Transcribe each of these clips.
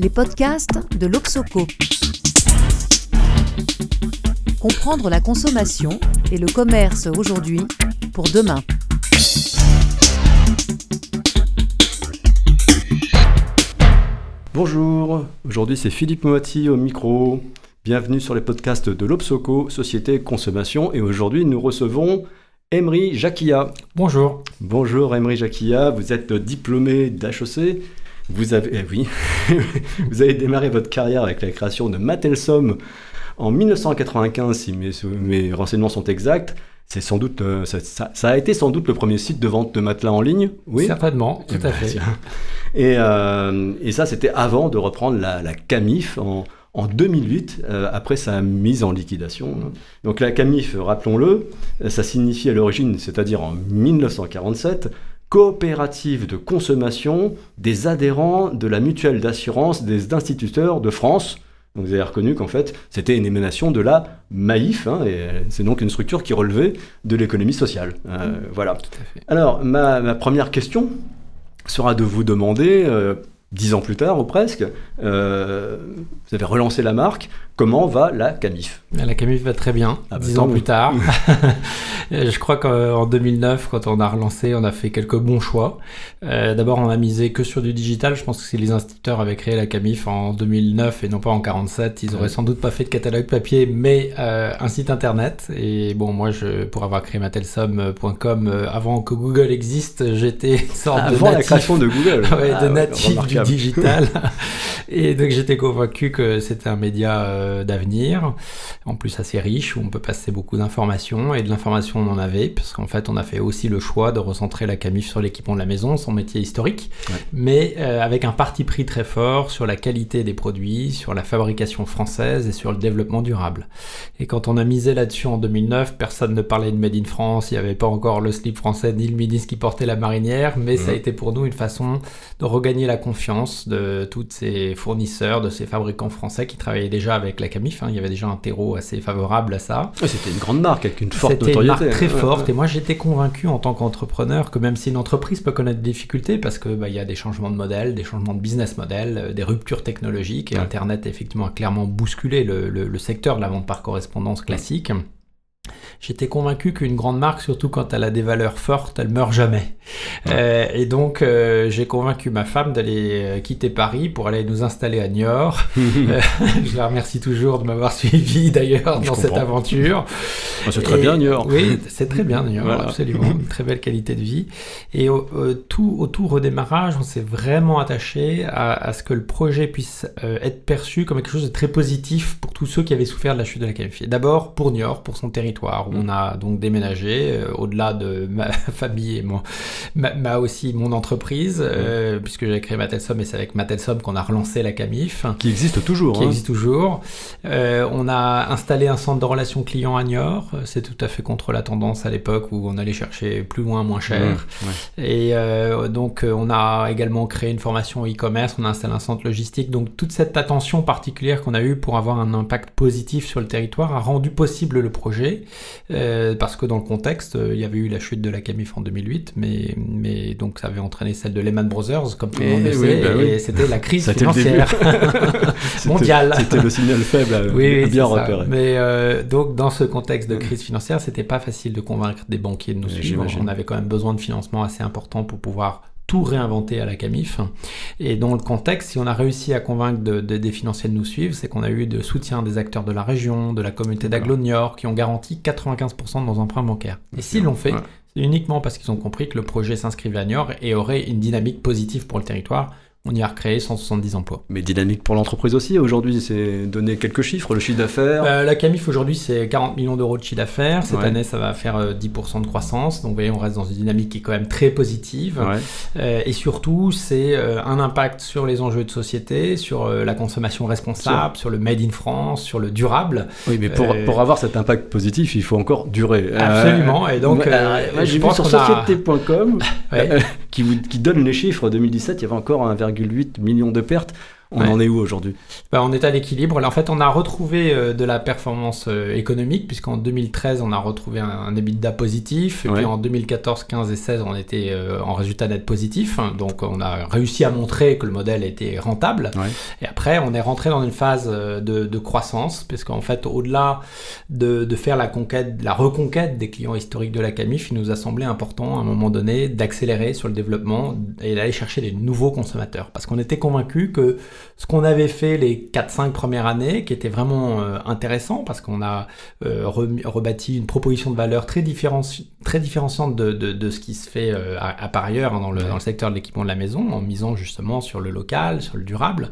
les podcasts de l'Obsoco. Comprendre la consommation et le commerce aujourd'hui pour demain. Bonjour, aujourd'hui c'est Philippe Moati au micro. Bienvenue sur les podcasts de l'Obsoco, Société Consommation. Et aujourd'hui nous recevons Emery Jacquia. Bonjour. Bonjour Emery Jacquia, vous êtes diplômé d'HEC. Vous avez, eh oui, vous avez démarré votre carrière avec la création de Matelsom en 1995, si mes, renseignements sont exacts. C'est sans doute, euh, ça, a été sans doute le premier site de vente de matelas en ligne, oui Certainement, tout à fait. Et, euh, et ça, c'était avant de reprendre la, la Camif en, en 2008, euh, après sa mise en liquidation. Donc la CAMIF, rappelons-le, ça signifie à l'origine, c'est-à-dire en 1947, coopérative de consommation des adhérents de la mutuelle d'assurance des instituteurs de France. Donc vous avez reconnu qu'en fait, c'était une émanation de la MAIF, hein, et c'est donc une structure qui relevait de l'économie sociale. Euh, mmh. voilà. Alors, ma, première question sera de vous demander, euh, dix ans plus tard ou presque, euh, vous avez relancé la marque. Comment va la Camif La Camif va très bien, ah bah dix ans plus tard. je crois qu'en 2009, quand on a relancé, on a fait quelques bons choix. Euh, d'abord, on a misé que sur du digital. Je pense que si les instituteurs avaient créé la Camif en 2009 et non pas en 47, ils auraient sans doute pas fait de catalogue papier, mais euh, un site internet. Et bon, moi, je, pour avoir créé matelsom.com avant que Google existe, j'étais sorte avant de natif, la création de Google, ouais, de ah natif du digital. et donc j'étais convaincu que c'était un média euh, d'avenir, en plus assez riche, où on peut passer beaucoup d'informations, et de l'information on en avait, parce qu'en fait on a fait aussi le choix de recentrer la Camif sur l'équipement de la maison, son métier historique, mais euh, avec un parti pris très fort sur la qualité des produits, sur la fabrication française et sur le développement durable. Et quand on a misé là-dessus en 2009, personne ne parlait de Made in France, il n'y avait pas encore le slip français ni le ministre qui portait la marinière, mais ça a été pour nous une façon de regagner la confiance de tous ces fournisseurs, de ces fabricants français qui travaillaient déjà avec la Camif. Hein. Il y avait déjà un terreau assez favorable à ça. c'était une grande marque avec une forte notoriété. C'était une marque très forte. Et moi, j'étais convaincu en tant qu'entrepreneur que même si une entreprise peut connaître des difficultés, parce qu'il bah, y a des changements de modèle, des changements de business model, euh, des ruptures technologiques, et Internet effectivement a clairement bousculé le, le, secteur de la vente par correspondance classique. J'étais convaincu qu'une grande marque, surtout quand elle a des valeurs fortes, elle meurt jamais. Euh, et donc, euh, j'ai convaincu ma femme d'aller euh, quitter Paris pour aller nous installer à Niort. je la remercie toujours de m'avoir suivi d'ailleurs dans cette aventure. Ah, c'est très bien Niort. Oui, c'est très bien Niort, absolument. Une très belle qualité de vie. Et tout au tout redémarrage, on s'est vraiment attaché à, ce que le projet puisse être perçu comme quelque chose de très positif pour tous ceux qui avaient souffert de la chute de la qualifiée. D'abord pour Niort, pour son territoire on a donc déménagé, euh, au-delà de ma famille et mon, ma, aussi mon entreprise, euh, puisque j'ai créé Matelsom et c'est avec Matelsom qu'on a relancé la Camif. Qui existe toujours. Qui hein. existe toujours. Euh, on a installé un centre de relations clients à Niort. C'est tout à fait contre la tendance à l'époque où on allait chercher plus loin, moins cher. Et donc on a également créé une formation e-commerce, on a installé un centre logistique. Donc toute cette attention particulière qu'on a eue pour avoir un impact positif sur le territoire a rendu possible le projet. Euh, parce que dans le contexte, euh, il y avait eu la chute de la Camif en 2008, mais, mais donc ça avait entraîné celle de Lehman Brothers, comme tout le monde le sait, bah et c'était la crise financière mondiale. C'était le signal faible, oui, bien repéré. Mais euh, donc dans ce contexte de crise financière, c'était pas facile de convaincre des banquiers de nous suivre. On avait quand même besoin de financement assez important pour pouvoir tout réinventer à la Camif. Et dans le contexte, si on a réussi à convaincre des financiers de nous suivre, c'est qu'on a eu de soutien des acteurs de la région, de la communauté d'Aglo qui ont garanti 95% de nos emprunts bancaires. Et s'ils l'ont fait, c'est uniquement parce qu'ils ont compris que le projet s'inscrivait à Niort et aurait une dynamique positive pour le territoire on y a recréé 170 emplois. Mais dynamique pour l'entreprise aussi, aujourd'hui, c'est donner quelques chiffres, le chiffre d'affaires euh, La Camif aujourd'hui, c'est 40 millions d'euros de chiffre d'affaires. Cette année, ça va faire 10% euh, de croissance. Donc, vous voyez, on reste dans une dynamique qui est quand même très positive. Euh, et surtout, c'est un impact sur les enjeux de société, sur la consommation responsable, sur... le made in France, sur le durable. Oui, mais pour, pour avoir cet impact positif, il faut encore durer. Absolument. Et donc, j'ai vu sur société.com qui, qui donne les chiffres 2017, il y avait encore un 1,8 million de pertes. On en est où aujourd'hui? Bah, On est à l'équilibre. En fait, on a retrouvé euh, de la performance euh, économique, puisqu'en 2013, on a retrouvé un, un EBITDA positif. Et puis en 2014, 15 et 16, on était euh, en résultat net positif. Donc, on a réussi à montrer que le modèle était rentable. Et après, on est rentré dans une phase de, de croissance, puisqu'en fait, au-delà de, de, faire la conquête, la reconquête des clients historiques de la Camif, il nous a semblé important à un moment donné d'accélérer sur le développement et d'aller chercher des nouveaux consommateurs. Parce qu'on était convaincu que ce qu'on avait fait les 4-5 premières années, qui était vraiment euh, intéressant, parce qu'on a euh, rebâti une proposition de valeur très, très différenciante de, de, ce qui se fait euh, à, par ailleurs hein, dans, le, dans, le, secteur de l'équipement de la maison, en misant justement sur le local, sur le durable,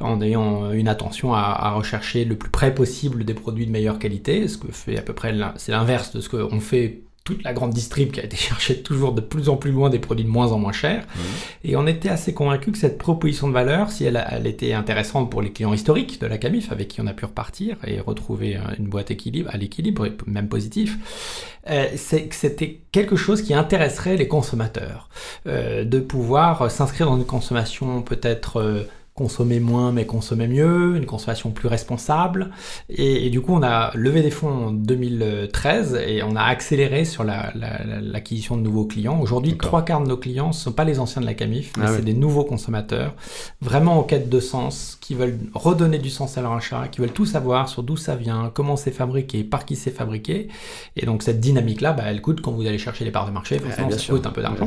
en ayant une attention à, à rechercher le plus près possible des produits de meilleure qualité, ce que fait à peu près, c'est l'inverse de ce qu'on fait toute la grande distrib qui a été chercher toujours de plus en plus loin des produits de moins en moins chers. Et on était assez convaincu que cette proposition de valeur, si elle, elle, était intéressante pour les clients historiques de la Camif, avec qui on a pu repartir et retrouver une boîte équilibre, à l'équilibre, même positif, euh, c'est que c'était quelque chose qui intéresserait les consommateurs. Euh, de pouvoir s'inscrire dans une consommation peut-être... Consommer moins mais consommer mieux, une consommation plus responsable. Et, du coup, on a levé des fonds en 2013 et on a accéléré sur l'acquisition la, de nouveaux clients. Aujourd'hui, trois quarts de nos clients ne sont pas les anciens de la Camif, mais ah c'est des nouveaux consommateurs, vraiment en quête de sens, qui veulent redonner du sens à leur achat, qui veulent tout savoir sur d'où ça vient, comment c'est fabriqué, par qui c'est fabriqué. Et donc cette dynamique-là, bah, elle coûte quand vous allez chercher les parts de marché, forcément, ça coûte un peu d'argent.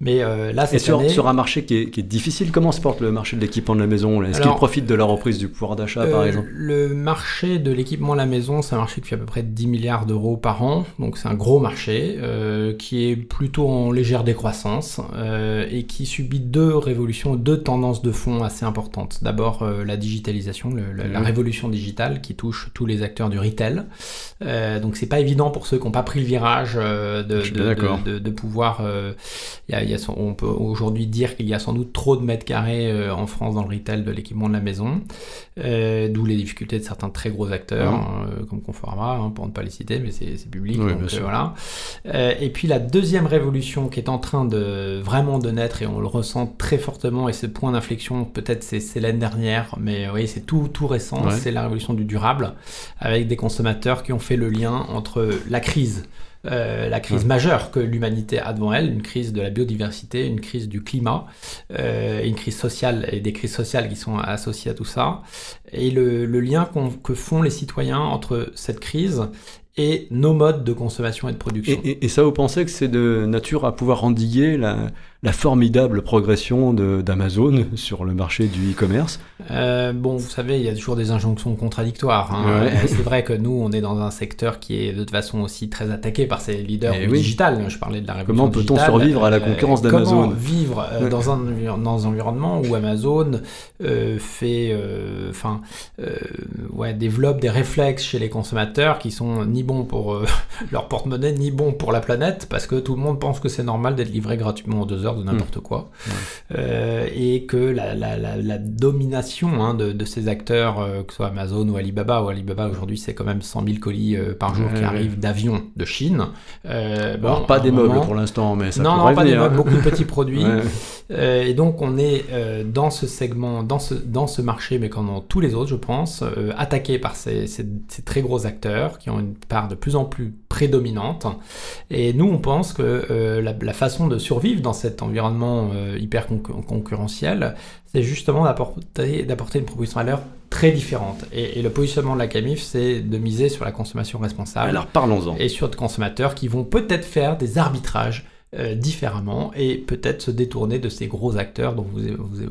Mais euh, là, c'est sur, sur un marché qui est, qui est difficile, comment se porte le marché de l'équipement de maison Est-ce qu'il profite de la reprise du pouvoir d'achat, par euh, exemple Le marché de l'équipement à la maison, c'est un marché qui fait à peu près 10 milliards d'euros par an, donc c'est un gros marché euh, qui est plutôt en légère décroissance euh, et qui subit deux révolutions, deux tendances de fond assez importantes. D'abord la digitalisation, la mmh. révolution digitale qui touche tous les acteurs du retail. donc c'est pas évident pour ceux qui n'ont pas pris le virage de, de, de, pouvoir. Y a, y a on peut aujourd'hui dire qu'il y a sans doute trop de mètres carrés en France dans le retail de l'équipement de la maison, euh, d'où les difficultés de certains très gros acteurs, hein, euh, comme Conforama, hein, pour ne pas les citer, mais c'est public. donc, euh, voilà. et puis la deuxième révolution qui est en train de vraiment de naître, et on le ressent très fortement, et ce point d'inflexion, peut-être c'est l'année dernière, mais oui, c'est tout, tout récent, c'est la révolution du durable, avec des consommateurs qui ont fait le lien entre la crise euh, la crise majeure que l'humanité a devant elle, une crise de la biodiversité, une crise du climat, euh, une crise sociale et des crises sociales qui sont associées à tout ça, et le, lien que font les citoyens entre cette crise et nos modes de consommation et de production. Et, et ça, vous pensez que c'est de nature à pouvoir endiguer la, la formidable progression d'Amazon sur le marché du e-commerce? Euh, Bon, vous savez, il y a toujours des injonctions contradictoires. Hein. C'est vrai que nous, on est dans un secteur qui est de toute façon aussi très attaqué par ces leaders eh digital. Je parlais de la révolution Comment peut-on survivre à la euh, concurrence d'Amazon Comment vivre euh, dans, un, dans un environnement où Amazon fait, enfin, ouais, développe des réflexes chez les consommateurs qui sont ni bons pour leur porte-monnaie, ni bons pour la planète, parce que tout le monde pense que c'est normal d'être livré gratuitement en deux heures de n'importe mmh. quoi. Euh, et que la, la, la, domination hein, de, de, ces acteurs, euh, que ce soit Amazon ou Alibaba, ou Alibaba aujourd'hui c'est quand même 100 000 colis euh, par jour qui arrivent d'avions de Chine. bon, pas des meubles pour l'instant, mais ça Non, non, pas des meubles, beaucoup de petits produits. et donc on est dans ce segment, dans ce, dans ce marché, mais comme dans tous les autres, je pense, attaqué par ces, ces, ces, très gros acteurs qui ont une part de plus en plus prédominante. Et nous, on pense que la, la façon de survivre dans cette environnement euh, hyper concurrentiel, c'est justement d'apporter, une proposition de valeur très différente. Et, le positionnement de la CAMIF, c'est de miser sur la consommation responsable. Alors parlons-en. Et sur des consommateurs qui vont peut-être faire des arbitrages euh, différemment et peut-être se détourner de ces gros acteurs dont vous,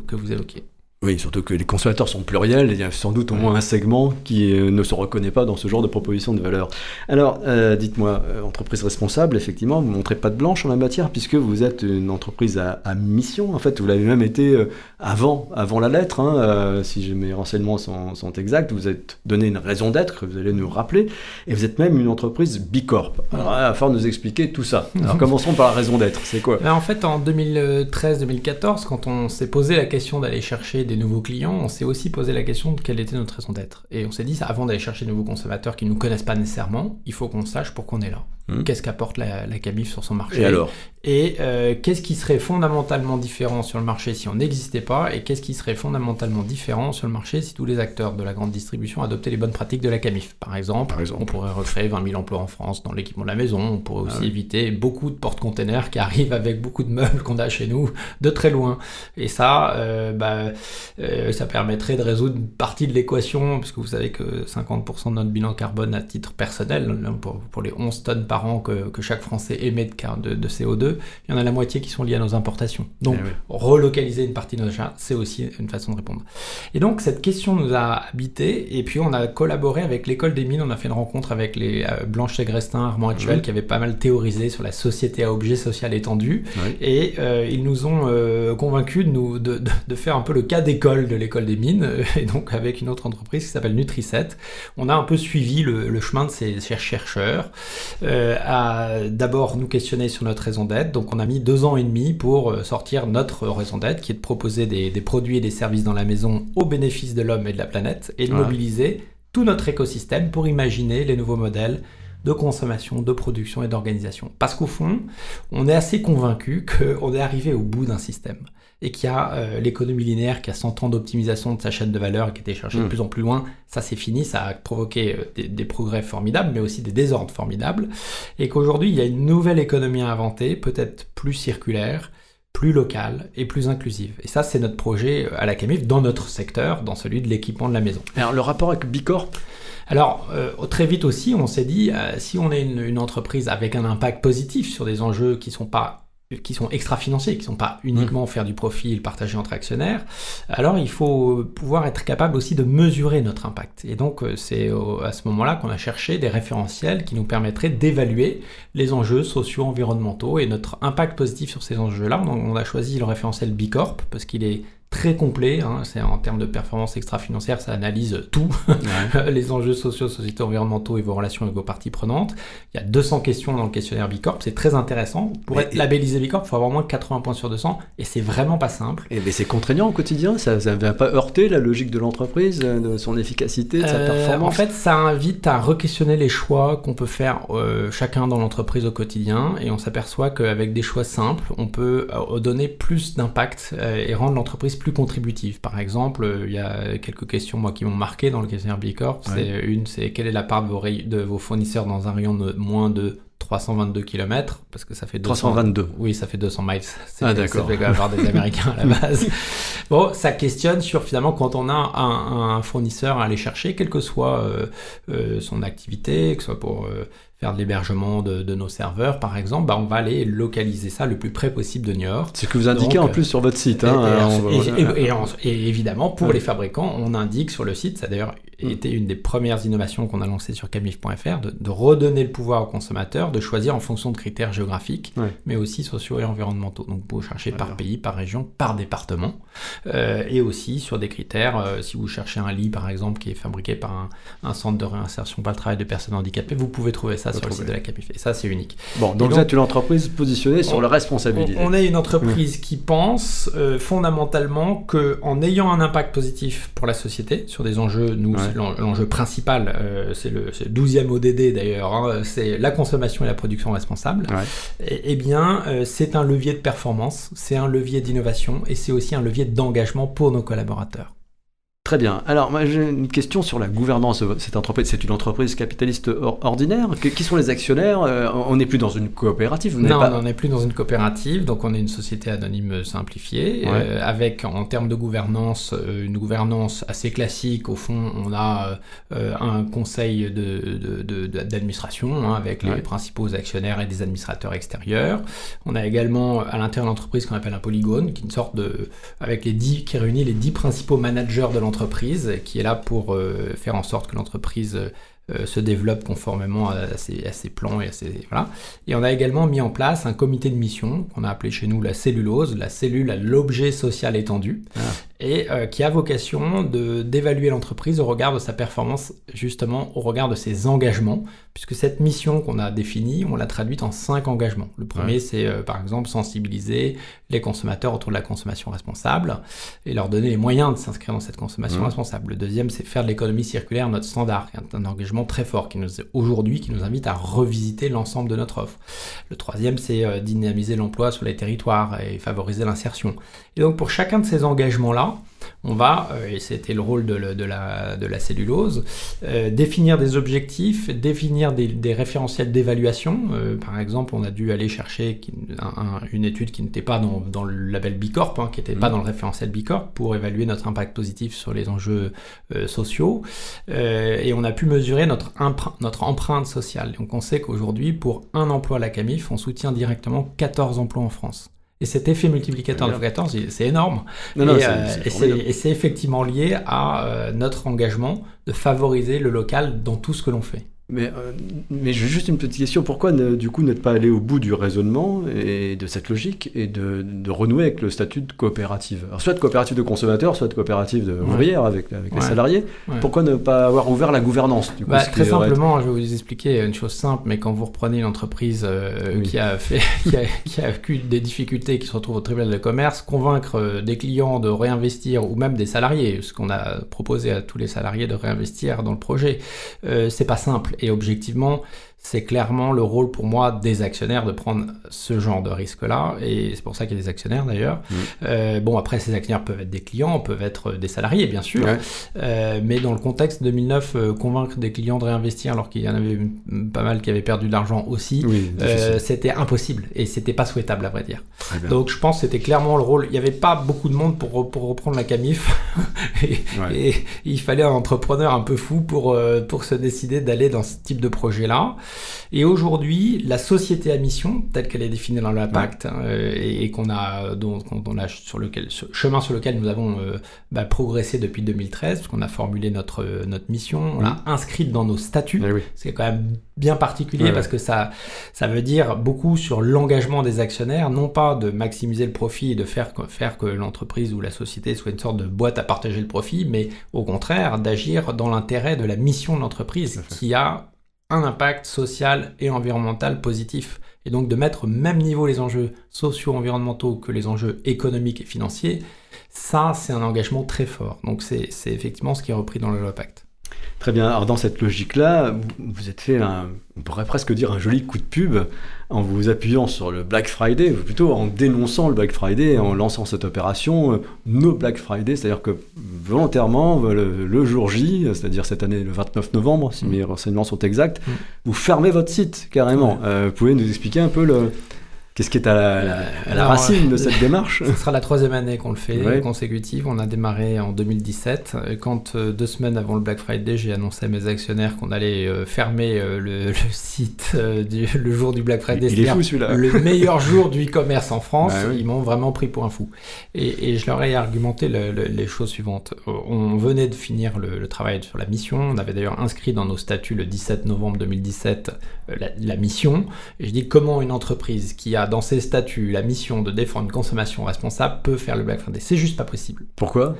que vous évoquez. Oui, surtout que les consommateurs sont pluriels, il y a sans doute au moins un segment qui euh, ne se reconnaît pas dans ce genre de proposition de valeur. Alors, euh, dites-moi, euh, entreprise responsable, effectivement, vous ne montrez pas de blanche en la matière, puisque vous êtes une entreprise à, mission, en fait, vous l'avez même été avant, avant la lettre, hein, si mes renseignements sont, sont, exacts, vous êtes donné une raison d'être, que vous allez nous rappeler, et vous êtes même une entreprise Bicorp. Alors, va falloir nous expliquer tout ça. Alors, commençons par la raison d'être, c'est quoi? Ben, En fait, en 2013-2014, quand on s'est posé la question d'aller chercher des nouveaux clients, on s'est aussi posé la question de quelle était notre raison d'être. Et on s'est dit, avant d'aller chercher de nouveaux consommateurs qui ne nous connaissent pas nécessairement, il faut qu'on sache pourquoi on est là. Mmh. Qu'est-ce qu'apporte la, la, Camif sur son marché Et alors Et euh, qu'est-ce qui serait fondamentalement différent sur le marché si on n'existait pas Et qu'est-ce qui serait fondamentalement différent sur le marché si tous les acteurs de la grande distribution adoptaient les bonnes pratiques de la Camif Par exemple, on pourrait recréer 20 000 emplois en France dans l'équipement de la maison. On pourrait aussi ah éviter beaucoup de porte-containers qui arrivent avec beaucoup de meubles qu'on a chez nous de très loin. Et ça, euh, bah, euh, ça permettrait de résoudre une partie de l'équation, puisque vous savez que 50% de notre bilan carbone à titre personnel, pour, pour les 11 tonnes par an que, que chaque Français émet de, de, CO2, il y en a la moitié qui sont liées à nos importations. Donc, eh relocaliser une partie de nos achats, c'est aussi une façon de répondre. Et donc, cette question nous a habité, et puis on a collaboré avec l'école des mines, on a fait une rencontre avec les euh, Blanche Segrestin, Armand Actuel, qui avaient pas mal théorisé sur la société à objet social étendu, et euh, ils nous ont euh, convaincus de, nous, de, de, faire un peu le cas d'école de l'école des mines, et donc avec une autre entreprise qui s'appelle Nutriset, on a un peu suivi le, le chemin de ces, ces chercheurs. Euh, à d'abord nous questionner sur notre raison d'être. Donc on a mis deux ans et demi pour euh, sortir notre raison d'être, qui est de proposer des, produits et des services dans la maison au bénéfice de l'homme et de la planète, et de mobiliser tout notre écosystème pour imaginer les nouveaux modèles de consommation, de production et d'organisation. Parce qu'au fond, on est assez convaincu qu'on est arrivé au bout d'un système et qu'il y a euh, l'économie linéaire qui a 100 ans d'optimisation de sa chaîne de valeur et qui était cherchée de mm. plus en plus loin. Ça, c'est fini, ça a provoqué euh, des, progrès formidables, mais aussi des désordres formidables. Et qu'aujourd'hui, il y a une nouvelle économie à inventer, peut-être plus circulaire, plus locale et plus inclusive. Et ça, c'est notre projet euh, à la Camif dans notre secteur, dans celui de l'équipement de la maison. Alors, le rapport avec Bicorp? Alors, très vite aussi, on s'est dit, si on est une, une, entreprise avec un impact positif sur des enjeux qui ne sont pas qui sont extra-financiers, qui ne sont pas uniquement mmh. faire du profit et le partager entre actionnaires, alors il faut pouvoir être capable aussi de mesurer notre impact. Et donc euh, c'est à ce moment-là qu'on a cherché des référentiels qui nous permettraient d'évaluer les enjeux sociaux, environnementaux et notre impact positif sur ces enjeux-là. On a choisi le référentiel Bicorp parce qu'il est très complet. Hein. c'est en termes de performance extra-financière, ça analyse tout, les enjeux sociaux, sociétaux, environnementaux et vos relations avec vos parties prenantes. Il y a 200 questions dans le questionnaire Bicorp, c'est très intéressant. Pour être labellisé Bicorp, il faut avoir moins de 80 points sur 200 et c'est vraiment pas simple. Et mais c'est contraignant au quotidien, ça ne va pas heurter la logique de l'entreprise, de son efficacité, de sa euh, performance En fait, ça invite à re-questionner les choix qu'on peut faire euh, chacun dans l'entreprise au quotidien et on s'aperçoit qu'avec des choix simples, on peut euh, donner plus d'impact et rendre l'entreprise plus contributive. Par exemple, euh, il y a quelques questions moi qui m'ont marqué dans le questionnaire Bicorp. C'est une, c'est quelle est la part de vos, de vos fournisseurs dans un rayon de moins de 322 km parce que ça fait 200, 322. Oui, ça fait 200 miles. Ah, d'accord. Ça fait quand même avoir des Américains à la base. bon, ça questionne sur finalement quand on a un, fournisseur à aller chercher, quelle que soit euh, euh, son activité, que ce soit pour faire de l'hébergement de, nos serveurs, par exemple, bah, on va aller localiser ça le plus près possible de New York. C'est ce que vous indiquez en plus sur votre site. Hein, et, évidemment, pour les fabricants, on indique sur le site, ça d'ailleurs mm. été une des premières innovations qu'on a lancées sur camif.fr, de, redonner le pouvoir aux consommateurs, de choisir en fonction de critères géographiques, mais aussi sociaux et environnementaux. Donc, vous pouvez chercher par pays, par région, par département, euh, et aussi sur des critères, euh, si vous cherchez un lit, par exemple, qui est fabriqué par un, un centre de réinsertion par le travail de personnes handicapées, vous pouvez trouver ça sur le site de la Capif. Et ça, c'est unique. Bon, donc, vous êtes une entreprise positionnée sur la responsabilité. On, est une entreprise qui pense euh, fondamentalement qu'en ayant un impact positif pour la société, sur des enjeux, nous, l'enjeu principal, euh, c'est le, 12e ODD d'ailleurs, hein, c'est la consommation et la production responsable, et, eh bien, euh, c'est un levier de performance, c'est un levier d'innovation et c'est aussi un levier d'engagement pour nos collaborateurs. Très bien. Alors, moi, j'ai une question sur la gouvernance cette entreprise. C'est une entreprise capitaliste ordinaire. Qui sont les actionnaires? Euh, On n'est plus dans une coopérative Non, on n'est plus dans une coopérative. Donc, on est une société anonyme simplifiée, euh, avec, en termes de gouvernance, euh, une gouvernance assez classique. Au fond, on a un conseil d'administration de, de, hein, avec les principaux actionnaires et des administrateurs extérieurs. On a également, à l'intérieur de l'entreprise, qu'on appelle un polygone, qui est une sorte de. avec les dix, qui réunit les dix principaux managers de l'entreprise qui est là pour euh, faire en sorte que l'entreprise euh, se développe conformément à, ses, plans et à ses voilà. Et on a également mis en place un comité de mission qu'on a appelé chez nous la cellulose, la cellule à l'objet social étendu. Ah. et euh, qui a vocation d'évaluer l'entreprise au regard de sa performance, justement au regard de ses engagements, puisque cette mission qu'on a définie, on l'a traduite en cinq engagements. Le premier, c'est euh, par exemple sensibiliser les consommateurs autour de la consommation responsable et leur donner les moyens de s'inscrire dans cette consommation mmh. responsable. Le deuxième, c'est faire de l'économie circulaire notre standard, un, engagement très fort qui nous aujourd'hui qui nous invite à revisiter l'ensemble de notre offre. Le troisième, c'est euh, dynamiser l'emploi sur les territoires et favoriser l'insertion. Et donc pour chacun de ces engagements-là, on va, euh, et c'était le rôle de, la, de la, cellulose, euh, définir des objectifs, définir des, référentiels d'évaluation. Euh, par exemple, on a dû aller chercher une étude qui n'était pas dans, le label Bicorp, hein, qui n'était pas mmh. dans le référentiel Bicorp, pour évaluer notre impact positif sur les enjeux sociaux. et on a pu mesurer notre, notre empreinte sociale. Donc on sait qu'aujourd'hui, pour un emploi à la CAMIF, on soutient directement 14 emplois en France. Et cet effet multiplicateur de 14, c'est énorme. Euh, et c'est effectivement lié à euh, notre engagement de favoriser le local dans tout ce que l'on fait. Mais, euh, mais juste une petite question. Pourquoi, du coup, n'être pas allé au bout du raisonnement et de cette logique et de, renouer avec le statut de coopérative? Alors, soit de coopérative de consommateurs, soit de coopérative de avec, avec les salariés. Pourquoi ne pas avoir ouvert la gouvernance du coup, bah, Très simplement, je vais vous expliquer une chose simple, mais quand vous reprenez une entreprise euh, qui, a fait, qui, a, qui a eu des difficultés, qui se retrouve au tribunal de commerce, convaincre euh, des clients de réinvestir, ou même des salariés, ce qu'on a proposé à tous les salariés de réinvestir dans le projet, c'est pas simple. Et objectivement, c'est clairement le rôle pour moi des actionnaires de prendre ce genre de risque-là, et c'est pour ça qu'il y a des actionnaires d'ailleurs. Mmh. Euh, bon, après, ces actionnaires peuvent être des clients, peuvent être des salariés, bien sûr, euh, mais dans le contexte 2009, euh, convaincre des clients de réinvestir alors qu'il y en avait pas mal qui avaient perdu de l'argent aussi, c'était impossible, et c'était pas souhaitable à vrai dire. Donc je pense que c'était clairement le rôle, il n'y avait pas beaucoup de monde pour, pour reprendre la CAMIF, et, il fallait un entrepreneur un peu fou pour, pour se décider d'aller dans ce type de projet-là. Et aujourd'hui, la société à mission, telle qu'elle est définie dans le pacte, hein, et, qu'on a, donc, on a sur lequel, chemin sur lequel nous avons euh, bah, progressé depuis 2013, parce qu'on a formulé notre, notre mission, on l'a inscrite dans nos statuts. Eh C'est quand même bien particulier parce que ça, ça veut dire beaucoup sur l'engagement des actionnaires, non pas de maximiser le profit et de faire, faire que l'entreprise ou la société soit une sorte de boîte à partager le profit, mais au contraire d'agir dans l'intérêt de la mission de l'entreprise qui a un impact social et environnemental positif. Et donc de mettre au même niveau les enjeux socio-environnementaux que les enjeux économiques et financiers, ça c'est un engagement très fort. Donc c'est effectivement ce qui est repris dans le loi Pacte. Très bien. Alors dans cette logique-là, vous êtes fait un, on pourrait presque dire un joli coup de pub en vous appuyant sur le Black Friday, ou plutôt en dénonçant le Black Friday, en lançant cette opération, euh, No Black Friday, c'est-à-dire que volontairement, le, jour J, c'est-à-dire cette année le 29 novembre, si mm. mes renseignements sont exacts, mm. vous fermez votre site carrément. Euh, vous pouvez nous expliquer un peu le, Qu'est-ce qui est à la, racine de cette démarche Ce sera la troisième année qu'on le fait, consécutive. On a démarré en 2017. Quand euh, deux semaines avant le Black Friday, j'ai annoncé à mes actionnaires qu'on allait euh, fermer euh, le, site le jour du Black Friday. Il est fou celui-là. Le meilleur jour du e-commerce en France. Bah Ils m'ont vraiment pris pour un fou. Et, je leur ai argumenté les choses suivantes. On venait de finir le, travail sur la mission. On avait d'ailleurs inscrit dans nos statuts le 17 novembre 2017 la, la mission. Et je dis comment une entreprise qui a dans ses statuts la mission de défendre une consommation responsable peut faire le Black Friday. C'est juste pas possible. Pourquoi?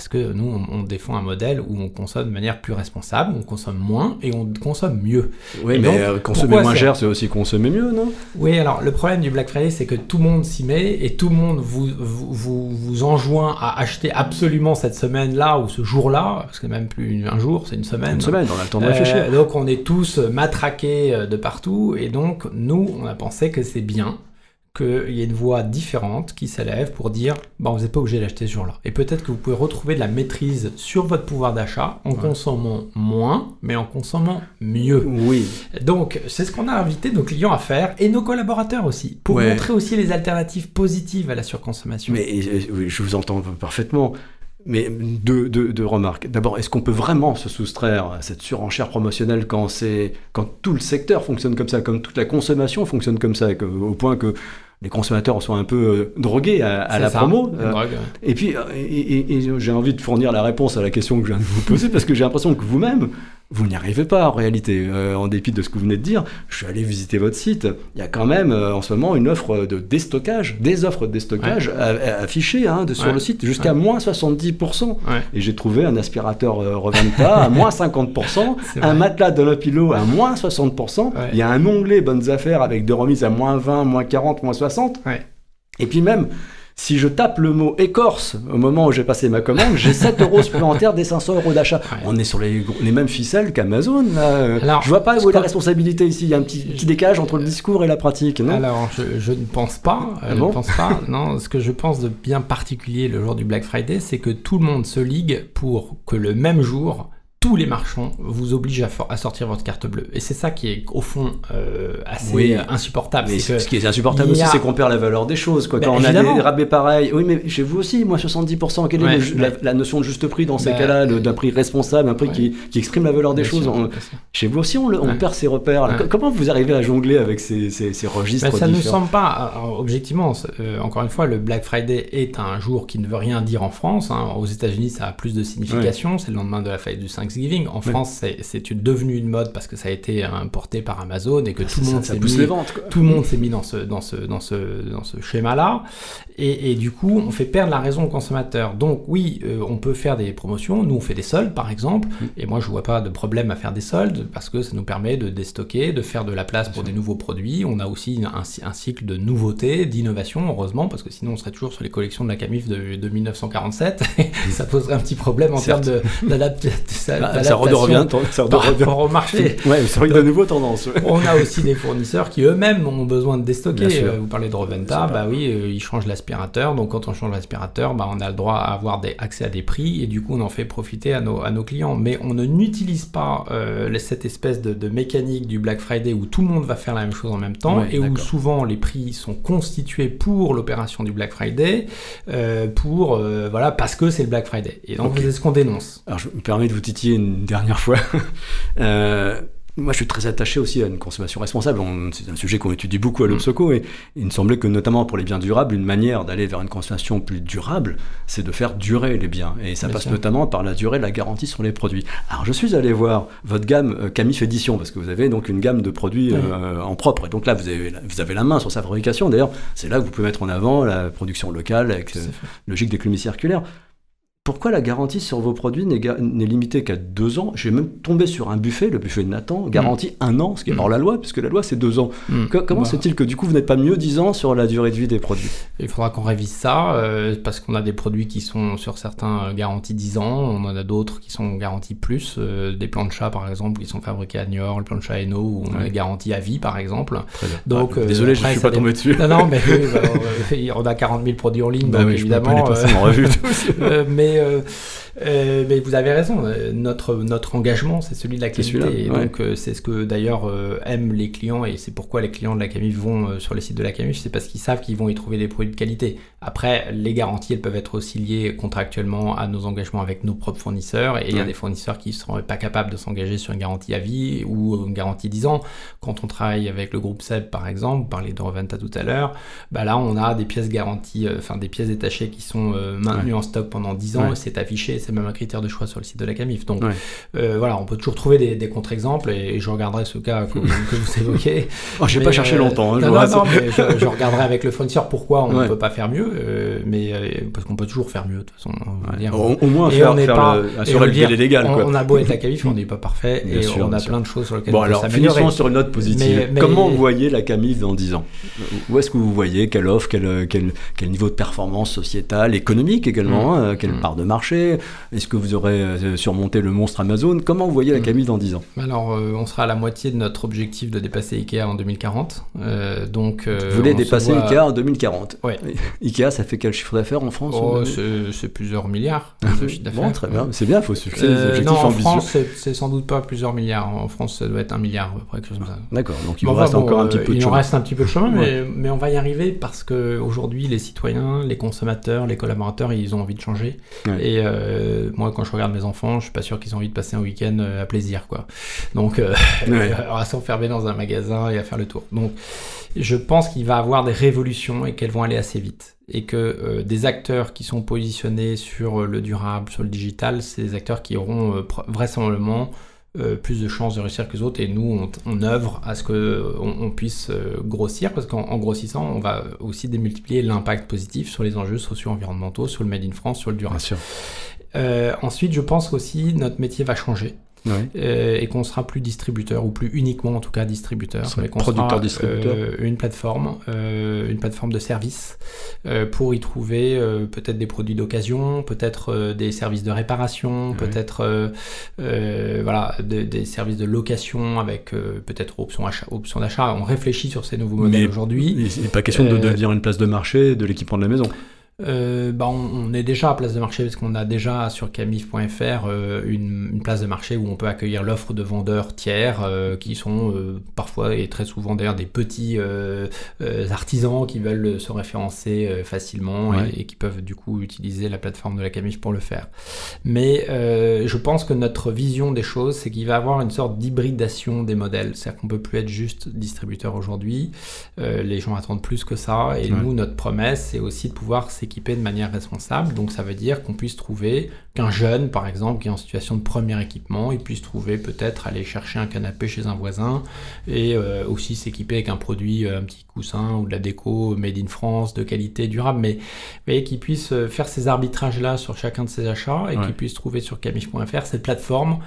Parce que nous, on, défend un modèle où on consomme de manière plus responsable, on consomme moins et on consomme mieux. Oui, mais euh, consommer moins cher, c'est aussi consommer mieux, non? Oui, alors le problème du Black Friday, c'est que tout le monde s'y met et tout le monde vous, vous, vous, enjoint à acheter absolument cette semaine-là ou ce jour-là, parce que même plus un jour, c'est une semaine. Une semaine, on a le temps de réfléchir. Euh, donc on est tous matraqués euh, de partout et donc nous, on a pensé que c'est bien qu'il y ait une voix différente qui s'élève pour dire bon, vous n'êtes pas obligé d'acheter ce jour-là. Et peut-être que vous pouvez retrouver de la maîtrise sur votre pouvoir d'achat en consommant moins, mais en consommant mieux. Oui. Donc, c'est ce qu'on a invité nos clients à faire et nos collaborateurs aussi, pour montrer aussi les alternatives positives à la surconsommation. Mais je vous entends parfaitement. Mais deux, remarques. D'abord, est-ce qu'on peut vraiment se soustraire à cette surenchère promotionnelle quand, quand tout le secteur fonctionne comme ça, comme toute la consommation fonctionne comme ça, au point que les consommateurs sont un peu euh, drogués à, la promo. Euh, et puis, et, j'ai envie de fournir la réponse à la question que je viens de vous poser, parce que j'ai l'impression que vous-même, vous n'y arrivez pas en réalité. en dépit de ce que vous venez de dire, je suis allé visiter votre site. Il y a quand même en ce moment une offre de déstockage, des offres de déstockage affichées hein, sur le site jusqu'à moins 70%. Et j'ai trouvé un aspirateur Reventa à moins 50%, un matelas de Dolopilo à moins 60%. Il y a un onglet bonnes affaires avec des remises à moins 20, moins 40, moins 60. Et puis même, si je tape le mot écorce au moment où j'ai passé ma commande, j'ai 7 euros supplémentaires des 500 euros d'achat. On est sur les, les mêmes ficelles qu'Amazon. Je vois pas où est la responsabilité ici. Il y a un petit, petit, décalage entre le discours et la pratique. Non? Alors, je, ne pense pas. Ah je ne pense pas. Non, ce que je pense de bien particulier le jour du Black Friday, c'est que tout le monde se ligue pour que le même jour, tous les marchands vous obligent à, sortir votre carte bleue. Et c'est ça qui est au fond euh, assez insupportable. ce qui est insupportable aussi, c'est qu'on perd la valeur des choses. Quoi. Ben, Quand on a des rabais pareils, oui, mais chez vous aussi, moi 70%, quelle est la, notion de juste prix dans ces ben, cas-là, d'un prix responsable, un prix qui, exprime la valeur des choses Chez vous aussi, on, perd ces repères. Comment vous arrivez à jongler avec ces, ces, registres ben, Ça ne semble pas, objectivement, euh, encore une fois, le Black Friday est un jour qui ne veut rien dire en France. Hein. Aux États-Unis, ça a plus de signification. C'est le lendemain de la fête du 5 Thanksgiving. En France, c'est devenu une mode parce que ça a été importé par Amazon et que tout, le monde s'est mis, tout le monde s'est mis dans ce, dans ce, dans ce, dans ce schéma-là. Et, du coup, on fait perdre la raison au consommateur. Donc oui, euh, on peut faire des promotions. Nous, on fait des soldes, par exemple. Mm. Et moi, je vois pas de problème à faire des soldes parce que ça nous permet de déstocker, de faire de la place pour des nouveaux produits. On a aussi un, cycle de nouveautés, d'innovation, heureusement, parce que sinon, on serait toujours sur les collections de la Camif de, de 1947. ça poserait un petit problème en termes d'adaptation bah, ça revient, ça revient. au marché. Ouais, c'est que de nouveau tendance. on a aussi des fournisseurs qui eux-mêmes ont besoin de déstocker. Euh, vous parlez de Reventa, bah oui, euh, ils changent Donc quand on change l'aspirateur, bah, on a le droit à avoir des, accès à des prix et du coup on en fait profiter à nos, à nos clients. Mais on ne n'utilise pas euh, cette espèce de, mécanique du Black Friday où tout le monde va faire la même chose en même temps et où souvent les prix sont constitués pour l'opération du Black Friday, pour voilà parce que c'est le Black Friday. Et donc c'est ce qu'on dénonce. Alors je me permets de vous titiller une dernière fois. Euh, moi, je suis très attaché aussi à une consommation responsable. C'est un sujet qu'on étudie beaucoup à mm. l'Obsoco et il me semblait que, notamment pour les biens durables, une manière d'aller vers une consommation plus durable, c'est de faire durer les biens. Et ça passe notamment par la durée de la garantie sur les produits. Alors, je suis allé voir votre gamme euh, Camif Édition parce que vous avez donc une gamme de produits euh, en propre. Et donc là, vous avez, vous avez la main sur sa fabrication. D'ailleurs, c'est là que vous pouvez mettre en avant la production locale avec logique d'économie circulaire. Pourquoi la garantie sur vos produits n'est limitée qu'à deux ans? J'ai même tombé sur un buffet, le buffet de Nathan, garantie mm. un an, ce qui est hors la loi, puisque la loi c'est deux ans. Mm. comment bah. c'est-il que du coup vous n'êtes pas mieux dix ans sur la durée de vie des produits? Il faudra qu'on révise ça, euh, parce qu'on a des produits qui sont sur certains euh, garantis 10 ans, on en a d'autres qui sont garantis plus, euh, des plans de chat par exemple, qui sont fabriqués à Niort, le plan de chat Eno, où on est garanti à vie par exemple. Donc, ah, désolé, je ne suis pas tombé dessus. Non, non, mais bah, on a 40 000 produits en ligne, bah donc évidemment. Pas les en revue. mais euh, euh, mais vous avez raison, euh, notre, notre engagement, c'est celui de la qualité. Et donc, euh, c'est ce que d'ailleurs aiment les clients, et c'est pourquoi les clients de la Camif vont sur les sites de la Camif, c'est parce qu'ils savent qu'ils vont y trouver des produits de qualité. Après, les garanties, elles peuvent être aussi liées contractuellement à nos engagements avec nos propres fournisseurs, et il y a des fournisseurs qui ne seront pas capables de s'engager sur une garantie à vie ou une garantie 10 ans. Quand on travaille avec le groupe SEB, par exemple, parler de Reventa tout à l'heure, bah là, on a des pièces garanties, enfin des pièces détachées qui sont maintenues en stock pendant 10 ans, c'est affiché, c'est même un critère de choix sur le site de la Camif. Donc euh, voilà, on peut toujours trouver des, contre-exemples et, je regarderai ce cas que, vous évoquez. oh, je n'ai pas cherché longtemps. Hein, je non, non, mais je, regarderai avec le fournisseur pourquoi on ne peut pas faire mieux, euh, mais euh, parce qu'on peut toujours faire mieux de toute façon. Au, moins faire, on faire pas, le, le délai légal. On, a beau être la Camif, on n'est pas parfait et on a plein de choses sur lesquelles bon, on peut alors, finissons sur une note positive. Comment vous voyez la Camif dans 10 ans? Où est-ce que vous voyez Quelle offre quel, quel, quel, niveau de performance sociétale, économique également mm. Quelle mm. part de marché? Est-ce que vous aurez euh, surmonté le monstre Amazon? Comment vous voyez la hmm. Camille dans 10 ans? Alors, euh, on sera à la moitié de notre objectif de dépasser Ikea en 2040. Euh, donc, vous voulez dépasser Ikea en 2040 Oui. Ikea, ça fait quel chiffre d'affaires en France oh, C'est plusieurs milliards de chiffre d'affaires. Bon, très bien. C'est bien, il faut succès non, en France, c'est sans doute pas plusieurs milliards. En France, ça doit être un milliard, à peu près, D'accord, donc il nous reste encore un petit peu de chemin. Il nous reste un petit peu de chemin, mais, mais on va y arriver parce qu'aujourd'hui, les citoyens, les consommateurs, les collaborateurs, ils ont envie de changer. Et moi, quand je regarde mes enfants, je suis pas sûr qu'ils ont envie de passer un week-end à plaisir, quoi. Donc, à s'enfermer dans un magasin et à faire le tour. Donc, je pense qu'il va avoir des révolutions et qu'elles vont aller assez vite. Et que des acteurs qui sont positionnés sur le durable, sur le digital, c'est des acteurs qui auront vraisemblablement euh, plus de chances de réussir que les autres et nous on, œuvre à ce que on, puisse euh, grossir parce qu'en grossissant on va aussi démultiplier l'impact positif sur les enjeux socio-environnementaux, sur le Made in France, sur le durable. Euh, ensuite je pense aussi notre métier va changer. Euh, et qu'on sera plus distributeur ou plus uniquement en tout cas distributeur, mais qu'on producteur distributeur. Euh, une plateforme, euh, une plateforme de service pour y trouver peut-être des produits d'occasion, peut-être des services de réparation, peut-être voilà des services de location avec peut-être option achat, option d'achat. On réfléchit sur ces nouveaux modèles aujourd'hui. Il n'est pas question de devenir une place de marché de l'équipement de la maison euh, bah on, est déjà à place de marché parce qu'on a déjà sur camif.fr euh, une, place de marché où on peut accueillir l'offre de vendeurs tiers euh, qui sont parfois et très souvent d'ailleurs des petits artisans qui veulent se référencer facilement et, qui peuvent du coup utiliser la plateforme de la camif pour le faire. Mais je pense que notre vision des choses c'est qu'il va y avoir une sorte d'hybridation des modèles, c'est-à-dire qu'on peut plus être juste distributeur aujourd'hui. les gens attendent plus que ça et nous notre promesse c'est aussi de pouvoir s'équiper de manière responsable. Donc ça veut dire qu'on puisse trouver qu'un jeune, par exemple, qui est en situation de premier équipement, il puisse trouver peut-être aller chercher un canapé chez un voisin et euh, aussi s'équiper avec un produit, euh, un petit coussin ou de la déco made in France de qualité durable, mais, mais qu'il puisse euh, faire ces arbitrages-là sur chacun de ses achats et qu'il puisse trouver sur camif.fr cette plateforme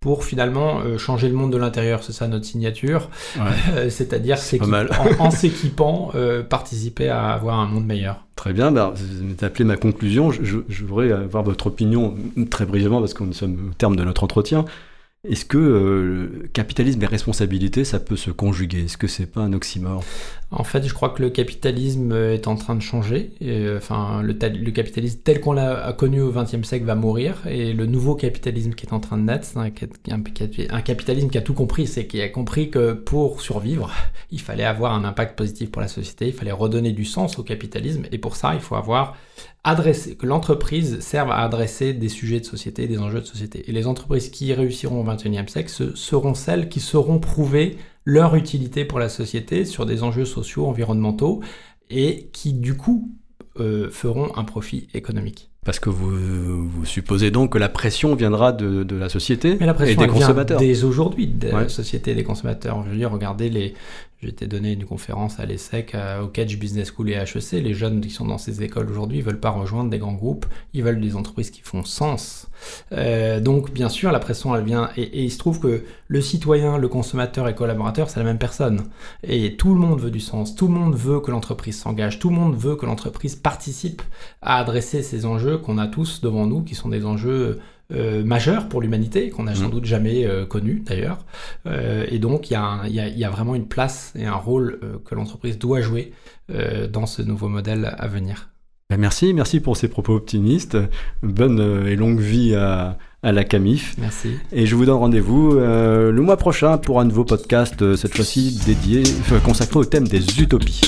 pour finalement euh, changer le monde de l'intérieur. C'est ça notre signature. Euh, c'est-à-dire en, en s'équipant, euh, participer à avoir un monde meilleur. Très bien, bah, vous m'avez appelé ma conclusion. Je, je, voudrais avoir votre opinion très brièvement parce que nous sommes au terme de notre entretien. Est-ce que euh, capitalisme et responsabilité, ça peut se conjuguer? Est-ce que c'est pas un oxymore? En fait, je crois que le capitalisme est en train de changer. Euh, enfin, le, capitalisme tel qu'on l'a connu au XXe siècle va mourir, et le nouveau capitalisme qui est en train de naître, c'est un, un, capitalisme qui a tout compris, c'est qui a compris que pour survivre, il fallait avoir un impact positif pour la société, il fallait redonner du sens au capitalisme, et pour ça, il faut avoir adresser, que l'entreprise serve à adresser des sujets de société, des enjeux de société. Et les entreprises qui réussiront au XXIe siècle seront celles qui sauront prouver leur utilité pour la société sur des enjeux sociaux, environnementaux, et qui du coup euh, feront un profit économique. Parce que vous, vous, supposez donc que la pression viendra de, de la société Mais la pression, et des consommateurs. dès aujourd'hui, de la société et des consommateurs. Je veux dire, regardez les, J'étais donné une conférence à l'ESSEC, au Catch Business School et à HEC. Les jeunes qui sont dans ces écoles aujourd'hui ne veulent pas rejoindre des grands groupes, ils veulent des entreprises qui font sens. Euh, donc, bien sûr, la pression, elle vient. Et, il se trouve que le citoyen, le consommateur et collaborateur, c'est la même personne. Et tout le monde veut du sens, tout le monde veut que l'entreprise s'engage, tout le monde veut que l'entreprise participe à adresser ces enjeux qu'on a tous devant nous, qui sont des enjeux euh, majeur pour l'humanité, qu'on n'a sans mmh. doute jamais euh, connu d'ailleurs. Euh, et donc il y, y, a vraiment une place et un rôle que l'entreprise doit jouer dans ce nouveau modèle à venir. Ben, merci, merci pour ces propos optimistes. Bonne et longue vie à, à la CAMIF. Merci. Et je vous donne rendez-vous le mois prochain pour un nouveau podcast, cette fois-ci dédié, consacré au thème des utopies.